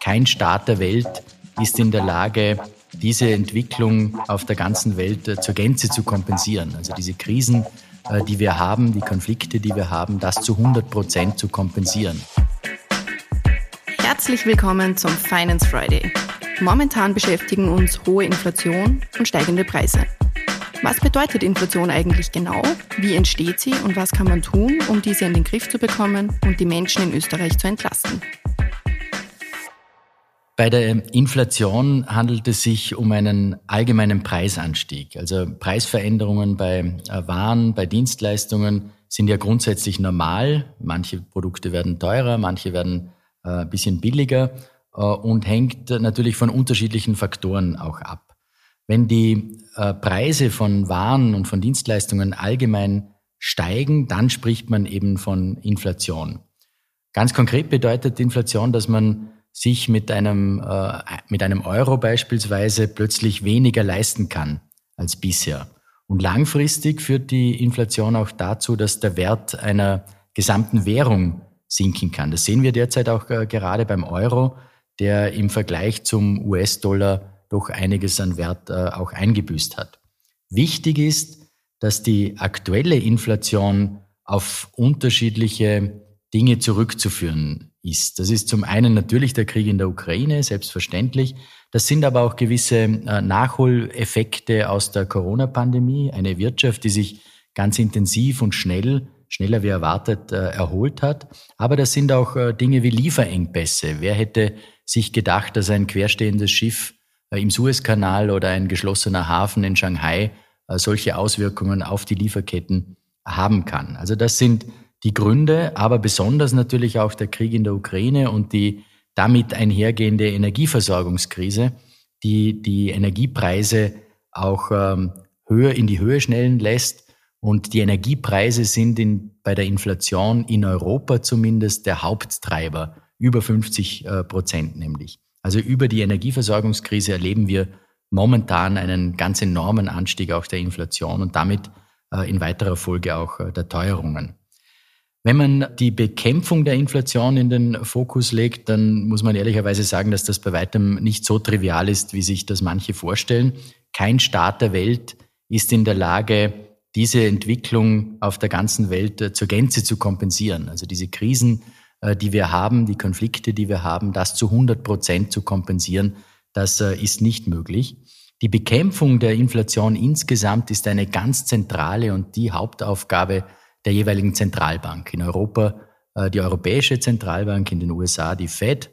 Kein Staat der Welt ist in der Lage, diese Entwicklung auf der ganzen Welt äh, zur Gänze zu kompensieren. Also diese Krisen, äh, die wir haben, die Konflikte, die wir haben, das zu 100 Prozent zu kompensieren. Herzlich willkommen zum Finance Friday. Momentan beschäftigen uns hohe Inflation und steigende Preise. Was bedeutet Inflation eigentlich genau? Wie entsteht sie und was kann man tun, um diese in den Griff zu bekommen und die Menschen in Österreich zu entlasten? Bei der Inflation handelt es sich um einen allgemeinen Preisanstieg. Also Preisveränderungen bei äh, Waren, bei Dienstleistungen sind ja grundsätzlich normal. Manche Produkte werden teurer, manche werden äh, ein bisschen billiger äh, und hängt natürlich von unterschiedlichen Faktoren auch ab. Wenn die Preise von Waren und von Dienstleistungen allgemein steigen, dann spricht man eben von Inflation. Ganz konkret bedeutet Inflation, dass man sich mit einem, äh, mit einem Euro beispielsweise plötzlich weniger leisten kann als bisher. Und langfristig führt die Inflation auch dazu, dass der Wert einer gesamten Währung sinken kann. Das sehen wir derzeit auch äh, gerade beim Euro, der im Vergleich zum US-Dollar doch einiges an Wert äh, auch eingebüßt hat. Wichtig ist, dass die aktuelle Inflation auf unterschiedliche Dinge zurückzuführen ist. Das ist zum einen natürlich der Krieg in der Ukraine, selbstverständlich. Das sind aber auch gewisse äh, Nachholeffekte aus der Corona-Pandemie. Eine Wirtschaft, die sich ganz intensiv und schnell, schneller wie erwartet, äh, erholt hat. Aber das sind auch äh, Dinge wie Lieferengpässe. Wer hätte sich gedacht, dass ein querstehendes Schiff im Suezkanal oder ein geschlossener Hafen in Shanghai solche Auswirkungen auf die Lieferketten haben kann? Also das sind die Gründe, aber besonders natürlich auch der Krieg in der Ukraine und die damit einhergehende Energieversorgungskrise, die die Energiepreise auch ähm, höher in die Höhe schnellen lässt. Und die Energiepreise sind in, bei der Inflation in Europa zumindest der Haupttreiber, über 50 äh, Prozent nämlich. Also über die Energieversorgungskrise erleben wir momentan einen ganz enormen Anstieg auch der Inflation und damit äh, in weiterer Folge auch äh, der Teuerungen. Wenn man die Bekämpfung der Inflation in den Fokus legt, dann muss man ehrlicherweise sagen, dass das bei weitem nicht so trivial ist, wie sich das manche vorstellen. Kein Staat der Welt ist in der Lage, diese Entwicklung auf der ganzen Welt äh, zur Gänze zu kompensieren. Also diese Krisen, äh, die wir haben, die Konflikte, die wir haben, das zu 100 Prozent zu kompensieren, das äh, ist nicht möglich. Die Bekämpfung der Inflation insgesamt ist eine ganz zentrale und die Hauptaufgabe der jeweiligen Zentralbank. In Europa äh, die Europäische Zentralbank, in den USA die Fed.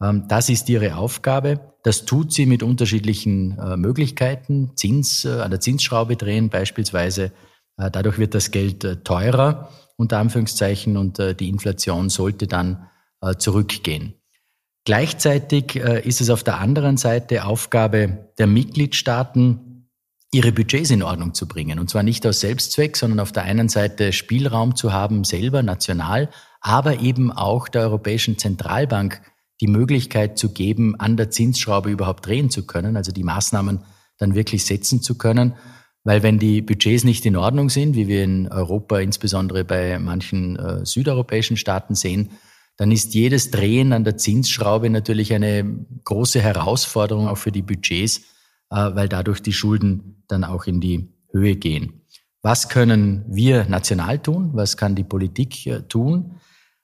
Ähm, das ist ihre Aufgabe. Das tut sie mit unterschiedlichen äh, Möglichkeiten. Zins, äh, an der Zinsschraube drehen beispielsweise. Dadurch wird das Geld teurer, unter Anführungszeichen, und die Inflation sollte dann zurückgehen. Gleichzeitig ist es auf der anderen Seite Aufgabe der Mitgliedstaaten, ihre Budgets in Ordnung zu bringen. Und zwar nicht aus Selbstzweck, sondern auf der einen Seite Spielraum zu haben, selber national, aber eben auch der Europäischen Zentralbank die Möglichkeit zu geben, an der Zinsschraube überhaupt drehen zu können, also die Maßnahmen dann wirklich setzen zu können. Weil wenn die Budgets nicht in Ordnung sind, wie wir in Europa insbesondere bei manchen äh, südeuropäischen Staaten sehen, dann ist jedes Drehen an der Zinsschraube natürlich eine große Herausforderung auch für die Budgets, weil dadurch die Schulden dann auch in die Höhe gehen. Was können wir national tun? Was kann die Politik äh, tun?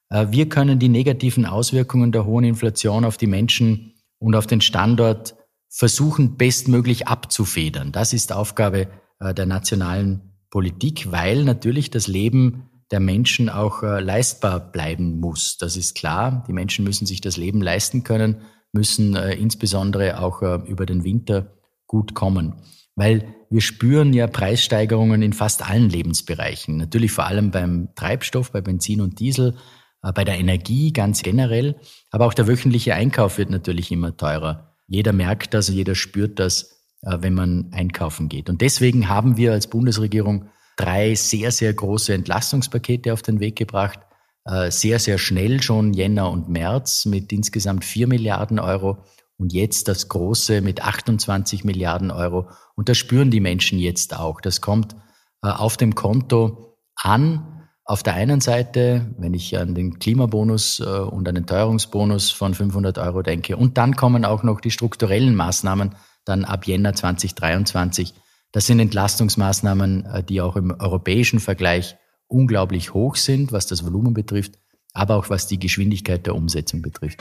Äh, wir können die negativen Auswirkungen der hohen Inflation auf die Menschen und auf den Standort versuchen, bestmöglich abzufedern. Das ist Aufgabe der nationalen Politik, weil natürlich das Leben der Menschen auch leistbar bleiben muss. Das ist klar. Die Menschen müssen sich das Leben leisten können, müssen insbesondere auch über den Winter gut kommen. Weil wir spüren ja Preissteigerungen in fast allen Lebensbereichen. Natürlich vor allem beim Treibstoff, bei Benzin und Diesel, äh, bei der Energie ganz generell. Aber auch der wöchentliche Einkauf wird natürlich immer teurer. Jeder merkt das, jeder spürt das, äh, wenn man einkaufen geht. Und deswegen haben wir als Bundesregierung drei sehr, sehr große Entlastungspakete auf den Weg gebracht. Äh, sehr, sehr schnell schon Jänner und März mit insgesamt vier Milliarden Euro und jetzt das Große mit 28 Milliarden Euro. Und das spüren die Menschen jetzt auch. Das kommt äh, auf dem Konto an. auf der einen Seite, wenn ich an den Klimabonus äh, und an den Teuerungsbonus von 500 Euro denke, und dann kommen auch noch die strukturellen Maßnahmen dann ab Jänner 2023. Das sind Entlastungsmaßnahmen, äh, die auch im europäischen Vergleich unglaublich hoch sind, was das Volumen betrifft, aber auch was die Geschwindigkeit der Umsetzung betrifft.